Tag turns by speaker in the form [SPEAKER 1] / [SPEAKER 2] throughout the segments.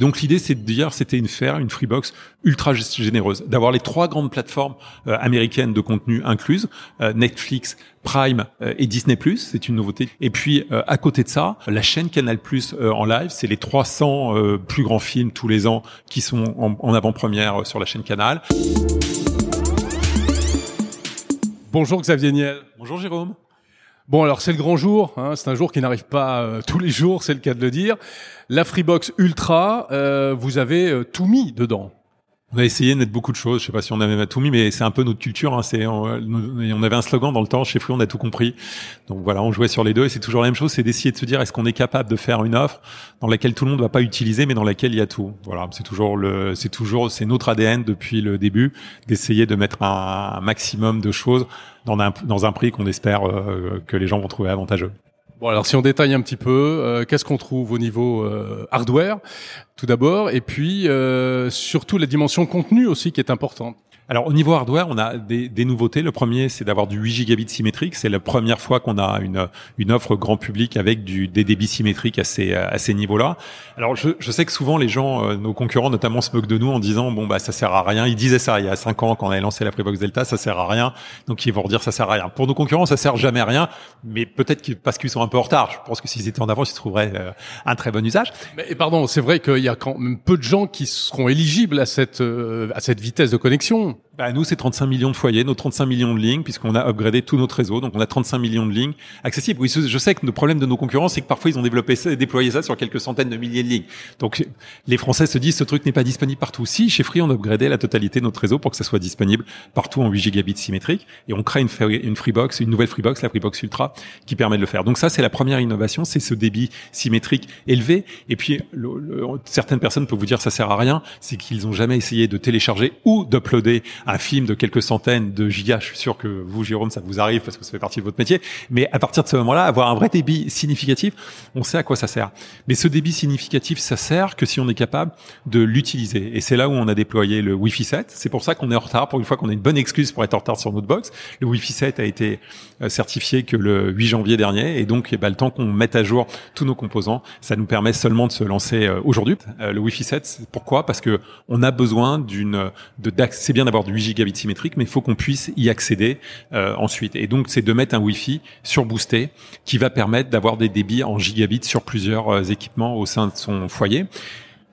[SPEAKER 1] Donc l'idée, c'est de dire, c'était une faire une Freebox ultra généreuse, d'avoir les trois grandes plateformes euh, américaines de contenu incluses, euh, Netflix, Prime euh, et Disney+, c'est une nouveauté. Et puis à côté de ça, la chaîne Canal+ en live, c'est les 300 plus grands films tous les ans qui sont en, en avant-première sur la chaîne Canal.
[SPEAKER 2] Bonjour Xavier Niel.
[SPEAKER 1] Bonjour Jérôme.
[SPEAKER 2] Bon, alors c'est le grand jour, hein, c'est un jour qui n'arrive pas euh, tous les jours, c'est le cas de le dire. La Freebox Ultra, euh, vous avez euh, tout mis dedans.
[SPEAKER 1] On a essayé de mettre beaucoup de choses. Je sais pas si on avait tout mis, mais c'est un peu notre culture. Hein. On, avait un slogan dans le temps chez Free, on a tout compris. Donc voilà, on jouait sur les deux et c'est toujours la même chose. C'est d'essayer de se dire est-ce qu'on est capable de faire une offre dans laquelle tout le monde va pas utiliser, mais dans laquelle il y a tout. Voilà, c'est toujours le, c'est toujours, c'est notre ADN depuis le début d'essayer de mettre un, maximum de choses dans un dans un prix qu'on espère euh, que les gens vont trouver avantageux.
[SPEAKER 2] Bon, alors si on détaille un petit peu, euh, qu'est-ce qu'on trouve au niveau euh, hardware, tout d'abord, et puis euh, surtout la dimension contenu aussi qui est importante.
[SPEAKER 1] Alors au niveau hardware, on a des, des nouveautés. Le premier, c'est d'avoir du 8 gigabits symétrique. C'est la première fois qu'on a une, une offre grand public avec du, des débits symétriques à ces, à ces niveaux-là. Alors je, je, sais que souvent les gens, euh, nos concurrents notamment, se moquent de nous en disant bon bah ça sert à rien. Ils disaient ça il y a 5 ans quand on avait lancé la Freebox Delta, ça sert à rien. Donc ils vont redire ça sert à rien. Pour nos concurrents, ça sert jamais à rien. Mais peut-être parce qu'ils sont un peu en retard. Je pense que s'ils étaient en avance, ils trouveraient euh, un très bon usage.
[SPEAKER 2] Mais pardon, c'est vrai qu'il y a quand même peu de gens qui seront éligibles à cette euh, à cette vitesse de connexion.
[SPEAKER 1] Bah, nous, c'est 35 millions de foyers, nos 35 millions de lignes, puisqu'on a upgradé tout notre réseau. Donc, on a 35 millions de lignes accessibles. Oui, je sais que le problème de nos concurrents, c'est que parfois, ils ont développé ça déployé ça sur quelques centaines de milliers de lignes. Donc, les Français se disent, ce truc n'est pas disponible partout. Si, chez Free, on a upgradé la totalité de notre réseau pour que ça soit disponible partout en 8 gigabits symétriques. Et on crée une, une Freebox, une nouvelle Freebox, la Freebox Ultra, qui permet de le faire. Donc, ça, c'est la première innovation, c'est ce débit symétrique élevé. Et puis, certaines personnes peuvent vous dire, ça sert à rien. C'est qu'ils ont jamais essayé de télécharger ou d'uploader un film de quelques centaines de gigas. Je suis sûr que vous, Jérôme, ça vous arrive parce que ça fait partie de votre métier. Mais à partir de ce moment-là, avoir un vrai débit significatif, on sait à quoi ça sert. Mais ce débit significatif, ça sert que si on est capable de l'utiliser. Et c'est là où on a déployé le Wi-Fi 7. C'est pour ça qu'on est en retard. Pour une fois qu'on a une bonne excuse pour être en retard sur notre box, le Wi-Fi 7 a été euh, certifié que le 8 janvier dernier. Et donc, eh ben, le temps qu'on mette à jour tous nos composants, ça nous permet seulement de se lancer euh, aujourd'hui. Euh, le Wi-Fi 7, pourquoi? Parce que on a besoin d'une, de, c'est bien d'avoir du 8 gigabits symétrique, mais il faut qu'on puisse y accéder euh, ensuite. Et donc, c'est de mettre un Wi-Fi surboosté qui va permettre d'avoir des débits en gigabits sur plusieurs euh, équipements au sein de son foyer.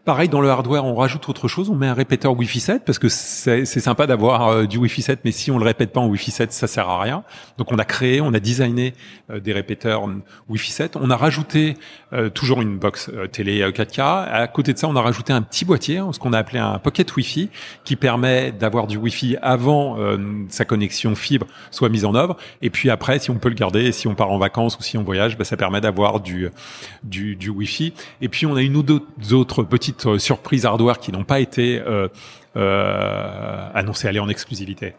[SPEAKER 1] Pareil, dans le hardware, on rajoute autre chose. On met un répéteur Wi-Fi 7 parce que c'est sympa d'avoir euh, du Wi-Fi 7, mais si on le répète pas en Wi-Fi 7, ça sert à rien. Donc, on a créé, on a designé euh, des répéteurs Wi-Fi 7. On a rajouté euh, toujours une box télé 4K. À côté de ça, on a rajouté un petit boîtier, ce qu'on a appelé un Pocket Wi-Fi, qui permet d'avoir du Wi-Fi avant sa connexion fibre soit mise en œuvre. Et puis après, si on peut le garder, si on part en vacances ou si on voyage, bah, ça permet d'avoir du, du, du Wi-Fi. Et puis, on a une ou deux autres petites euh, surprises hardware qui n'ont pas été euh, euh, annoncées aller en exclusivité.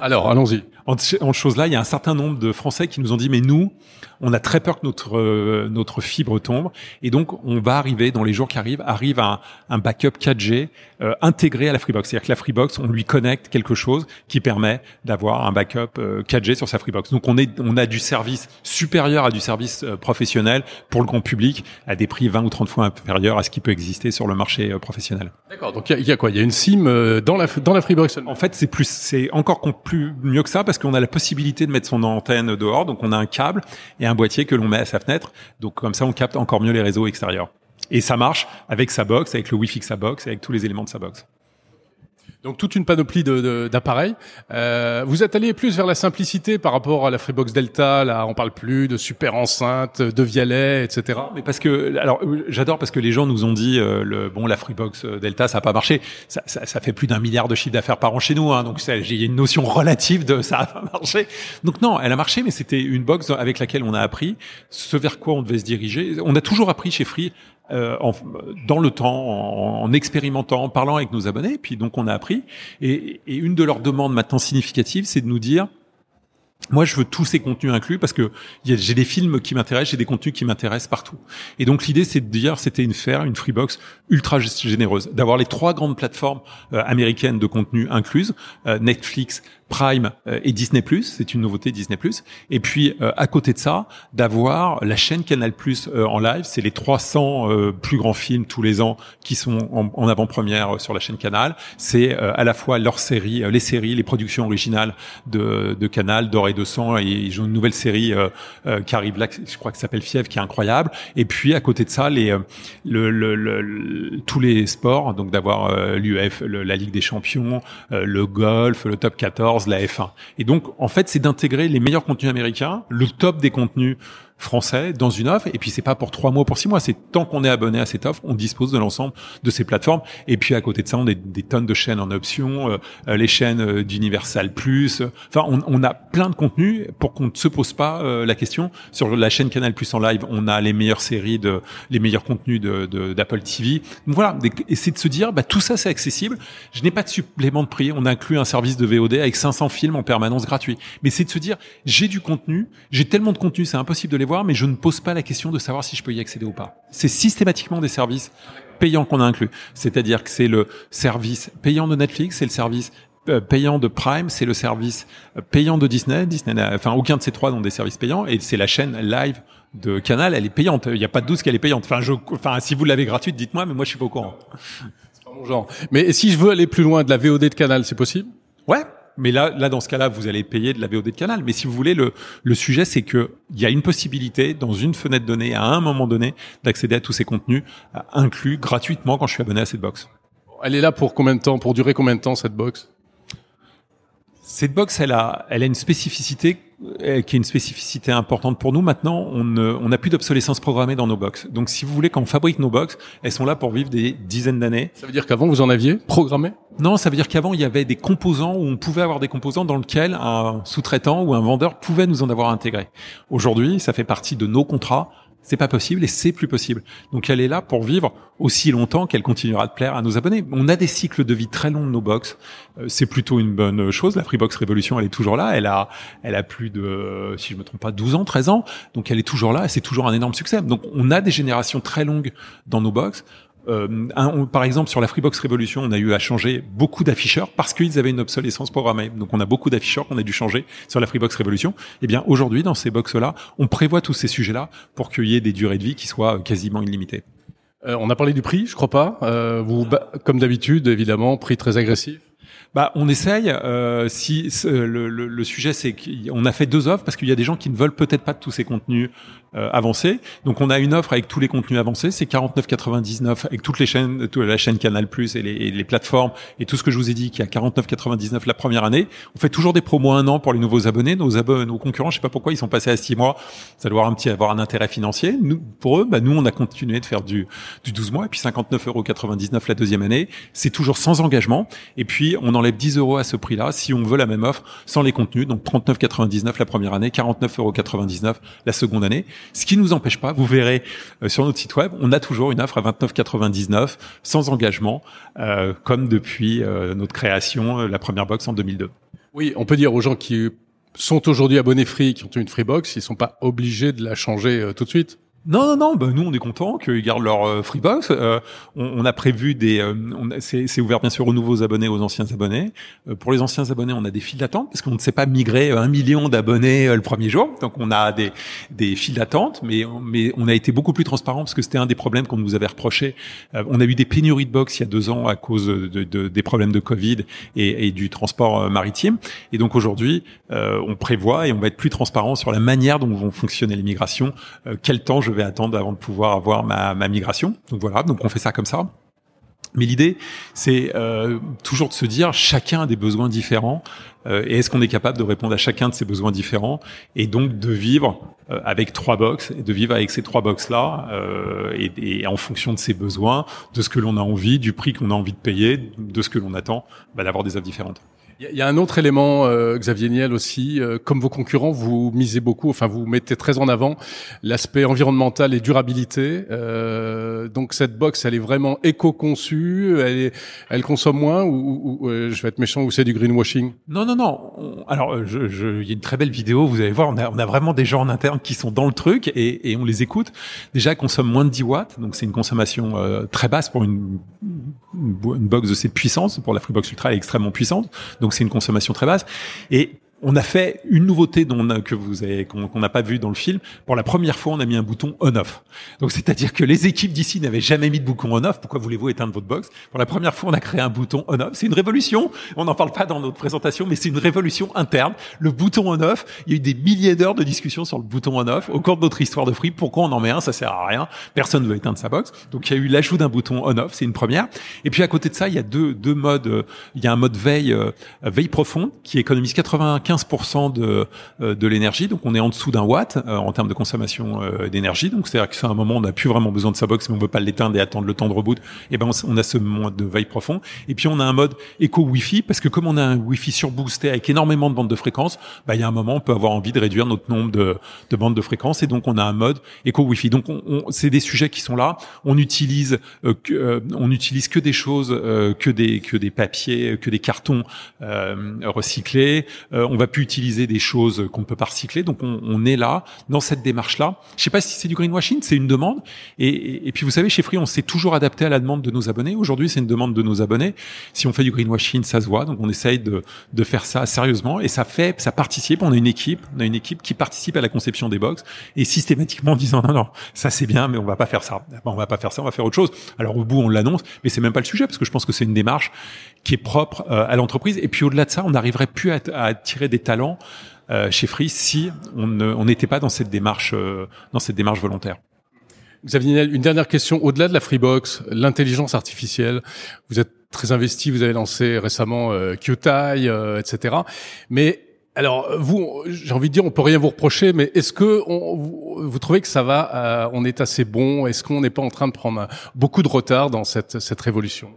[SPEAKER 2] Alors, allons-y.
[SPEAKER 1] En, en chose là, il y a un certain nombre de Français qui nous ont dit mais nous, on a très peur que notre euh, notre fibre tombe et donc on va arriver dans les jours qui arrivent arrive un, un backup 4G euh, intégré à la Freebox. C'est-à-dire que la Freebox, on lui connecte quelque chose qui permet d'avoir un backup 4G euh, sur sa Freebox. Donc on est on a du service supérieur à du service professionnel pour le grand public à des prix 20 ou 30 fois inférieurs à ce qui peut exister sur le marché professionnel.
[SPEAKER 2] D'accord. Donc il y, a quoi? Il y a une SIM dans la dans la Freebox.
[SPEAKER 1] En fait, c'est plus c'est encore plus mieux que ça parce qu'on a la possibilité de mettre son antenne dehors. Donc on a un câble et un boîtier que l'on met à sa fenêtre. Donc comme ça, on capte encore mieux les réseaux extérieurs. Et ça marche avec sa box, avec le Wi-Fi de sa box, avec tous les éléments de sa box.
[SPEAKER 2] Donc toute une panoplie d'appareils. De, euh, vous êtes allé plus vers la simplicité par rapport à la Freebox Delta. Là, on parle plus de super enceinte, de Vialet, etc.
[SPEAKER 1] Mais parce que, alors, j'adore parce que les gens nous ont dit, euh, le bon, la Freebox Delta, ça a pas marché. Ça, ça, ça fait plus d'un milliard de chiffre d'affaires par an chez nous, hein, donc j'ai une notion relative de ça a pas marché. Donc non, elle a marché, mais c'était une box avec laquelle on a appris ce vers quoi on devait se diriger. On a toujours appris chez Free euh, en, dans le temps, en, en, expérimentant, en parlant avec nos abonnés. Puis donc on a appris. Et, et une de leurs demandes maintenant significatives, c'est de nous dire moi, je veux tous ces contenus inclus parce que j'ai des films qui m'intéressent, j'ai des contenus qui m'intéressent partout. Et donc l'idée, c'est de dire, c'était une faire une Freebox ultra généreuse, d'avoir les trois grandes plateformes euh, américaines de contenu incluses, euh, Netflix, Prime et Disney+, c'est une nouveauté Disney+. Et puis à côté de ça, d'avoir la chaîne Canal+ en live, c'est les 300 plus grands films tous les ans qui sont en, avant-première sur la chaîne Canal. C'est à la fois leurs séries, les séries, les productions originales de, de Canal, d'Or et de Sang, et ils ont une nouvelle série qui arrive là, je crois que s'appelle Fièvre, qui est incroyable. Et puis à côté de ça, les le, le, le, tous les sports, donc d'avoir euh, l'UF, la Ligue des Champions, euh, le golf, le top 14, la F1. Et donc, en fait, c'est d'intégrer les meilleurs contenus américains, le top des contenus français dans une offre. Et puis c'est pas pour trois mois, pour six mois. C'est tant qu'on est abonné à cette offre, on dispose de l'ensemble de ces plateformes. Et puis à côté de ça, on a des tonnes de chaînes en option, euh, euh, les chaînes euh, d'Universal Plus. Enfin, on, on, a plein de contenus pour qu'on ne se pose pas la question. Sur la chaîne Canal Plus en live, on a les meilleures séries de, les meilleurs contenus de d'Apple TV. Donc voilà, et c'est de se dire, bah tout ça c'est accessible. Je n'ai pas de supplément de prix. On inclut un service de VOD avec 500 films en permanence gratuit. Mais c'est de se dire, j'ai du contenu, j'ai tellement de contenu, c'est impossible de les voir, mais je ne pose pas la question de savoir si je peux y accéder ou pas. C'est systématiquement des services payants qu'on a inclus. C'est-à-dire que c'est le service payant de Netflix, c'est le service euh, payant de Prime, c'est le service euh, payant de Disney. Disney, enfin aucun de ces trois n'ont des services payants, et c'est la chaîne live de Canal, elle est payante. Il n'y a pas de doute qu'elle est payante. Enfin, je, enfin, si vous l'avez gratuite, dites-moi, mais moi je suis pas au courant.
[SPEAKER 2] C'est pas mon genre. Mais si je veux aller plus loin de la VOD de Canal, c'est possible?
[SPEAKER 1] Ouais, mais là, là, dans ce cas-là, vous allez payer de la VOD de canal. Mais si vous voulez, le, le sujet, c'est que il y a une possibilité dans une fenêtre donnée, à un moment donné, d'accéder à tous ces contenus euh, inclus gratuitement quand je suis abonné à cette box.
[SPEAKER 2] Elle est là pour combien de temps? Pour durer combien de temps cette box?
[SPEAKER 1] Cette box, elle a, elle a une spécificité qui est une spécificité importante pour nous. Maintenant, on n'a plus d'obsolescence programmée dans nos box. Donc, si vous voulez, quand on fabrique nos box, elles sont là pour vivre des dizaines d'années.
[SPEAKER 2] Ça veut dire qu'avant, vous en aviez programmé?
[SPEAKER 1] Non, ça veut dire qu'avant, il y avait des composants où on pouvait avoir des composants dans lesquels un sous-traitant ou un vendeur pouvait nous en avoir intégré. Aujourd'hui, ça fait partie de nos contrats c'est pas possible et c'est plus possible. Donc elle est là pour vivre aussi longtemps qu'elle continuera de plaire à nos abonnés. On a des cycles de vie très longs de nos box. Euh, c'est plutôt une bonne chose. La Freebox Révolution, elle est toujours là. Elle a, elle a plus de, si je me trompe pas, 12 ans, 13 ans. Donc elle est toujours là. et C'est toujours un énorme succès. Donc on a des générations très longues dans nos box. Euh, par exemple, sur la Freebox Révolution, on a eu à changer beaucoup d'afficheurs parce qu'ils avaient une obsolescence programmée. Donc, on a beaucoup d'afficheurs qu'on a dû changer sur la Freebox Révolution. Eh bien, aujourd'hui, dans ces box-là, on prévoit tous ces sujets-là pour qu'il y ait des durées de vie qui soient quasiment illimitées.
[SPEAKER 2] Euh, on a parlé du prix, je crois pas. Euh, vous, comme d'habitude, évidemment, prix très agressif.
[SPEAKER 1] Bah, on essaye. Euh, si le, le, le, sujet, c'est qu'on a fait deux offres parce qu'il y a des gens qui ne veulent peut-être pas tous ces contenus euh, avancés. Donc, on a une offre avec tous les contenus avancés, c'est 49,99 avec toutes les chaînes, toute la chaîne Canal Plus et et les, plateformes et tout ce que je vous ai dit, qui est à 49,99 la première année. On fait toujours des promos un an pour les nouveaux abonnés. Nos abonnés, nos concurrents, je sais pas pourquoi ils sont passés à six mois. Ça doit avoir un petit avoir un intérêt financier. Nous, pour eux, bah, nous, on a continué de faire du, du 12 mois et puis 59,99 euros la deuxième année. C'est toujours sans engagement. Et puis, on enlève 10 euros à ce prix-là si on veut la même offre sans les contenus. Donc 39,99 la première année, 49,99 euros la seconde année. Ce qui nous empêche pas, vous verrez euh, sur notre site web, on a toujours une offre à 29,99 sans engagement, euh, comme depuis euh, notre création, la première box en 2002.
[SPEAKER 2] Oui, on peut dire aux gens qui sont aujourd'hui abonnés free, qui ont une free box, ils sont pas obligés de la changer tout de suite.
[SPEAKER 1] Non, non, non. Bah, nous, on est contents qu'ils gardent leur euh, Freebox. Euh, on, on, a prévu des. Euh, c'est ouvert bien sûr aux nouveaux abonnés, aux anciens abonnés. Euh, pour les anciens abonnés, on a des files d'attente parce qu'on ne sait pas migrer un million d'abonnés le premier jour. Donc, on a des des files d'attente, mais mais on a été beaucoup plus transparent parce que c'était un des problèmes qu'on nous avait reproché. on a eu des pénuries de box il y a deux ans à cause de, de des problèmes de Covid et, et du transport maritime. Et donc aujourd'hui, on prévoit et on va être plus transparent sur la manière dont vont fonctionner les migrations. quel temps je vais attendre avant de pouvoir avoir ma, migration. Donc voilà, donc on fait ça comme ça. Mais l'idée, c'est euh, toujours de se dire, chacun a des besoins différents, euh, et est-ce qu'on est capable de répondre à chacun de ces besoins différents, et donc de vivre euh, avec trois box, et de vivre avec ces trois box-là, et, et, en fonction de ses besoins, de ce que l'on a envie, du prix qu'on a envie de payer, de ce que l'on attend, bah, d'avoir des offres différentes.
[SPEAKER 2] Il y a un autre élément, euh, Xavier Niel aussi, euh, comme vos concurrents, vous misez beaucoup, enfin vous mettez très en avant l'aspect environnemental et durabilité. Euh, donc cette box, elle est vraiment éco-conçue, elle, elle consomme moins ou, ou je vais être méchant ou c'est du greenwashing?
[SPEAKER 1] Non, non, non. Alors, je, je, il y a une très belle vidéo, vous allez voir, on a, on a vraiment des gens en interne qui sont dans le truc et, et on les écoute. Déjà, elle consomme moins de 10 watts, donc c'est une consommation très basse pour une une box de cette puissance. Pour la Freebox Ultra, elle est extrêmement puissante, c'est une consommation très basse. Et on a fait une nouveauté dont que vous avez qu'on n'a pas vu dans le film. Pour la première fois, on a mis un bouton on/off. Donc, c'est-à-dire que les équipes d'ici n'avaient jamais mis de bouton on/off. Pourquoi voulez-vous éteindre votre box? Pour la première fois, on a créé un bouton on/off. C'est une révolution. On n'en parle pas dans notre présentation, mais c'est une révolution interne. Le bouton on/off. Il y a eu des milliers d'heures de discussion sur le bouton on/off au cours de notre histoire de Free. Pourquoi on en met un? Ça sert à rien. Personne ne veut éteindre sa box. Donc, il y a eu l'ajout d'un bouton on/off. C'est une première. Et puis à côté de ça, il y a deux deux modes. Il y a un mode veille euh, veille profond qui économise 95% de euh, de, l'énergie. Donc on est en dessous d'un watt euh, en termes de consommation euh, d'énergie. Donc c'est-à-dire que c'est un moment on n'a plus vraiment besoin de sa box, mais on veut pas l'éteindre et attendre le temps de reboot. Et ben on, a ce mode de veille profond. Et puis on a un mode éco Wi-Fi parce que comme on a un Wi-Fi surboosté avec énormément de bandes de fréquences, bah, il y a un moment on peut avoir envie de réduire notre nombre de, de bandes de fréquences et donc on a un mode éco Wi-Fi. Donc on, c'est des sujets qui sont là. On utilise que, on utilise que des choses que des que des papiers, que des cartons recyclés. on va plus utiliser des choses qu'on peut pas recycler. Donc on, on est là dans cette démarche-là. Je sais pas si c'est du greenwashing, c'est une demande. Et, et, puis vous savez, chez Free, on s'est toujours adapté à la demande de nos abonnés. Aujourd'hui, c'est une demande de nos abonnés. Si on fait du greenwashing, ça se voit. Donc on essaye de, de faire ça sérieusement et ça fait, ça participe. On a une équipe, on a une équipe qui participe à la conception des box et systématiquement en disant non non, ça c'est bien, mais on va pas faire ça. on va pas faire ça, on va faire autre chose. Alors au bout, on l'annonce, mais c'est même pas le sujet parce que je pense que c'est une démarche qui est propre euh, à l'entreprise. Et puis au-delà de ça, on n'arriverait plus à, à attirer des talents euh, chez Free si on n'était pas dans cette démarche, euh, dans cette démarche volontaire.
[SPEAKER 2] Xavier une dernière question. Au-delà de la Freebox, l'intelligence artificielle, vous êtes très investi, vous avez lancé récemment euh, euh, etc. Mais alors, vous, j'ai envie de dire, on peut rien vous reprocher, mais est-ce que on, vous, vous, trouvez que ça va, on est assez bon? Est-ce qu'on n'est pas en train de prendre beaucoup de retard dans cette, cette révolution?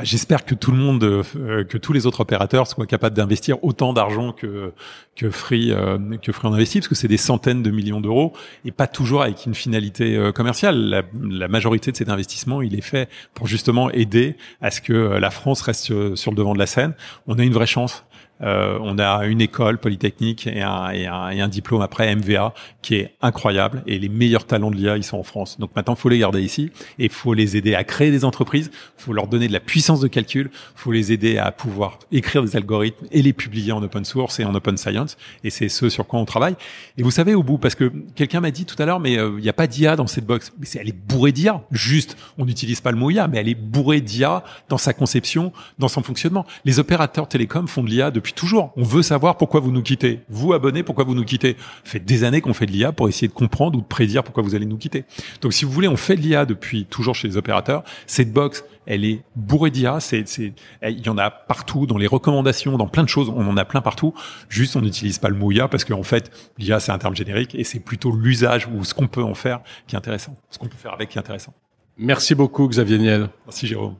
[SPEAKER 1] Bah, j'espère que tout le monde, euh, que tous les autres opérateurs soient capables d'investir autant d'argent que que Free euh, que Free en investit, parce que c'est des centaines de millions d'euros et pas toujours avec une finalité euh, commerciale. La, la, majorité de cet investissement, il est fait pour justement aider à ce que la France reste sur le devant de la scène. On a une vraie chance euh, on a une école polytechnique et un, et, un, et un, diplôme après MVA qui est incroyable et les meilleurs talents de l'IA ils sont en France. Donc maintenant faut les garder ici et faut les aider à créer des entreprises, faut leur donner de la puissance de calcul, faut les aider à pouvoir écrire des algorithmes et les publier en open source et en open science et c'est ce sur quoi on travaille. Et vous savez au bout parce que quelqu'un m'a dit tout à l'heure mais euh, il n'y a pas d'IA dans cette box. Mais elle est bourrée d'IA. Juste on n'utilise pas le mot IA mais elle est bourrée d'IA dans sa conception, dans son fonctionnement. Les opérateurs télécoms font de l'IA depuis toujours. On veut savoir pourquoi vous nous quittez. Vous, abonnés, pourquoi vous nous quittez Ça fait des années qu'on fait de l'IA pour essayer de comprendre ou de prédire pourquoi vous allez nous quitter. Donc, si vous voulez, on fait de l'IA depuis toujours chez les opérateurs. Cette box, elle est bourrée d'IA. C'est, c'est, il y en a partout dans les recommandations, dans plein de choses. On en a plein partout. Juste, on n'utilise pas le mot IA parce qu'en fait, l'IA, c'est un terme générique et c'est plutôt l'usage ou ce qu'on peut en faire qui est intéressant. Ce qu'on peut faire avec qui est intéressant.
[SPEAKER 2] Merci beaucoup, Xavier Niel.
[SPEAKER 1] Merci, Jérôme.